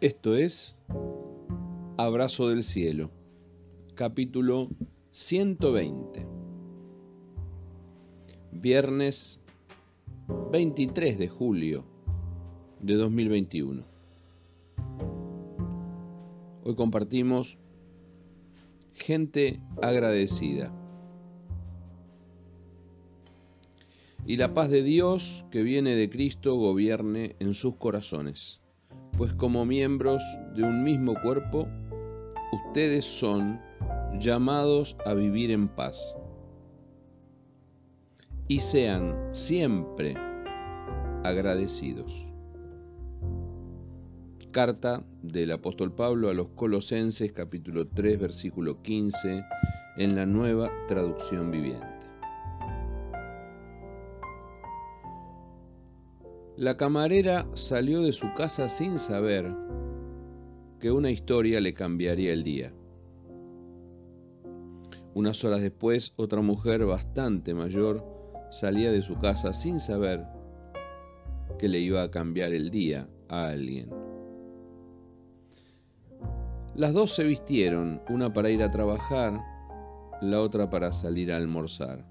Esto es Abrazo del Cielo, capítulo 120. Viernes 23 de julio de 2021. Hoy compartimos gente agradecida. Y la paz de Dios que viene de Cristo gobierne en sus corazones pues como miembros de un mismo cuerpo, ustedes son llamados a vivir en paz. Y sean siempre agradecidos. Carta del apóstol Pablo a los Colosenses capítulo 3 versículo 15 en la nueva traducción viviente. La camarera salió de su casa sin saber que una historia le cambiaría el día. Unas horas después, otra mujer bastante mayor salía de su casa sin saber que le iba a cambiar el día a alguien. Las dos se vistieron, una para ir a trabajar, la otra para salir a almorzar,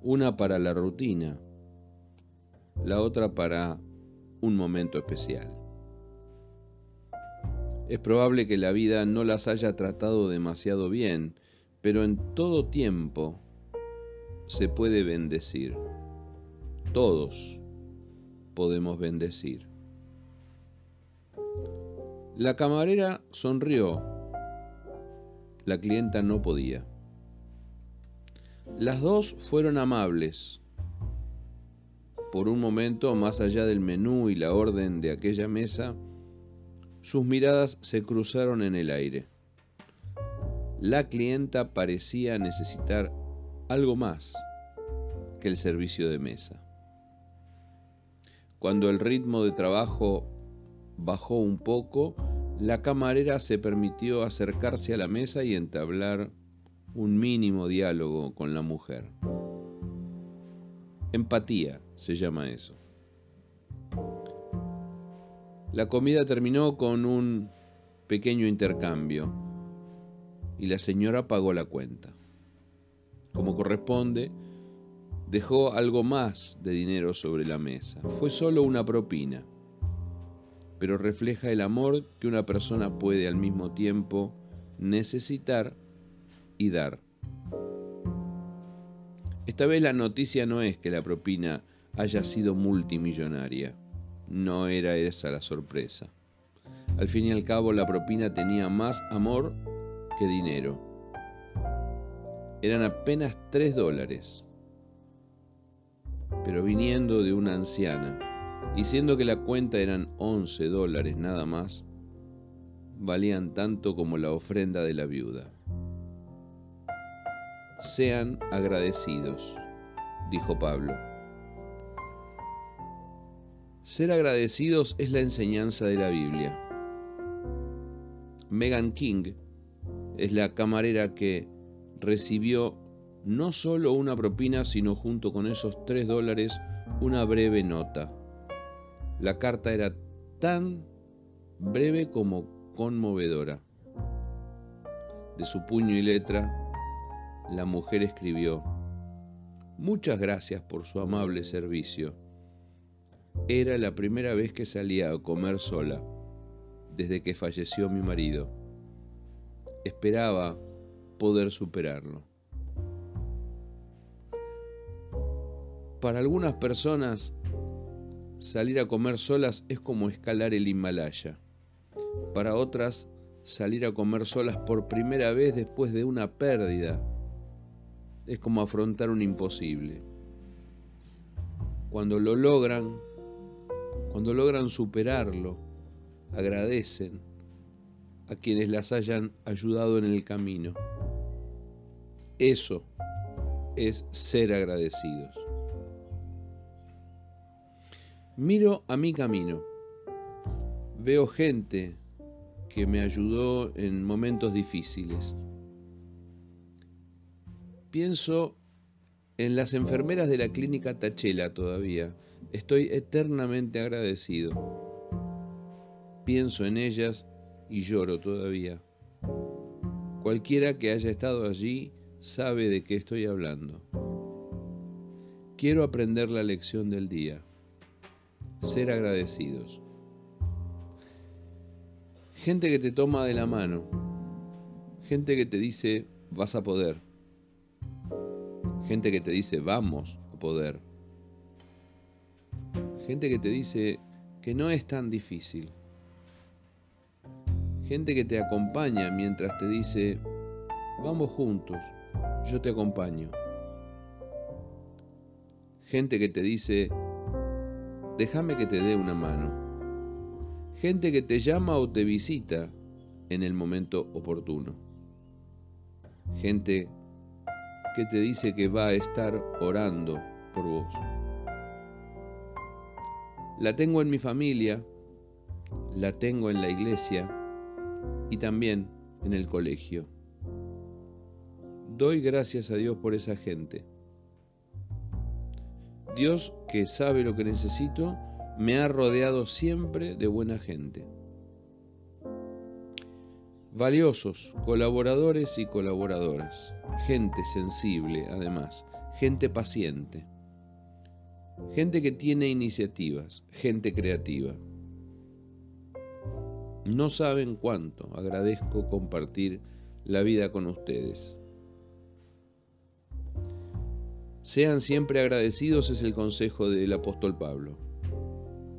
una para la rutina, la otra para un momento especial. Es probable que la vida no las haya tratado demasiado bien, pero en todo tiempo se puede bendecir. Todos podemos bendecir. La camarera sonrió. La clienta no podía. Las dos fueron amables por un momento, más allá del menú y la orden de aquella mesa, sus miradas se cruzaron en el aire. La clienta parecía necesitar algo más que el servicio de mesa. Cuando el ritmo de trabajo bajó un poco, la camarera se permitió acercarse a la mesa y entablar un mínimo diálogo con la mujer. Empatía se llama eso. La comida terminó con un pequeño intercambio y la señora pagó la cuenta. Como corresponde, dejó algo más de dinero sobre la mesa. Fue solo una propina, pero refleja el amor que una persona puede al mismo tiempo necesitar y dar. Esta vez la noticia no es que la propina haya sido multimillonaria. No era esa la sorpresa. Al fin y al cabo la propina tenía más amor que dinero. Eran apenas tres dólares. Pero viniendo de una anciana, y siendo que la cuenta eran 11 dólares nada más, valían tanto como la ofrenda de la viuda sean agradecidos, dijo Pablo. Ser agradecidos es la enseñanza de la Biblia. Megan King es la camarera que recibió no solo una propina, sino junto con esos tres dólares una breve nota. La carta era tan breve como conmovedora. De su puño y letra la mujer escribió, Muchas gracias por su amable servicio. Era la primera vez que salía a comer sola, desde que falleció mi marido. Esperaba poder superarlo. Para algunas personas, salir a comer solas es como escalar el Himalaya. Para otras, salir a comer solas por primera vez después de una pérdida es como afrontar un imposible. Cuando lo logran, cuando logran superarlo, agradecen a quienes las hayan ayudado en el camino. Eso es ser agradecidos. Miro a mi camino. Veo gente que me ayudó en momentos difíciles Pienso en las enfermeras de la clínica Tachela todavía. Estoy eternamente agradecido. Pienso en ellas y lloro todavía. Cualquiera que haya estado allí sabe de qué estoy hablando. Quiero aprender la lección del día, ser agradecidos. Gente que te toma de la mano, gente que te dice vas a poder, gente que te dice vamos a poder, gente que te dice que no es tan difícil, gente que te acompaña mientras te dice vamos juntos, yo te acompaño. Gente que te dice, déjame que te dé una mano. Gente que te llama o te visita en el momento oportuno. Gente que te dice que va a estar orando por vos. La tengo en mi familia, la tengo en la iglesia y también en el colegio. Doy gracias a Dios por esa gente. Dios, que sabe lo que necesito, me ha rodeado siempre de buena gente. Valiosos, colaboradores y colaboradoras. Gente sensible, además. Gente paciente. Gente que tiene iniciativas. Gente creativa. No saben cuánto agradezco compartir la vida con ustedes. Sean siempre agradecidos es el consejo del apóstol Pablo.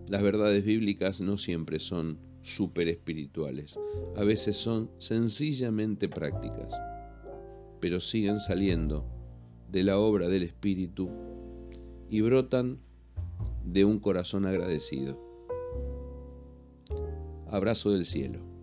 Las verdades bíblicas no siempre son súper espirituales, a veces son sencillamente prácticas, pero siguen saliendo de la obra del Espíritu y brotan de un corazón agradecido. Abrazo del cielo.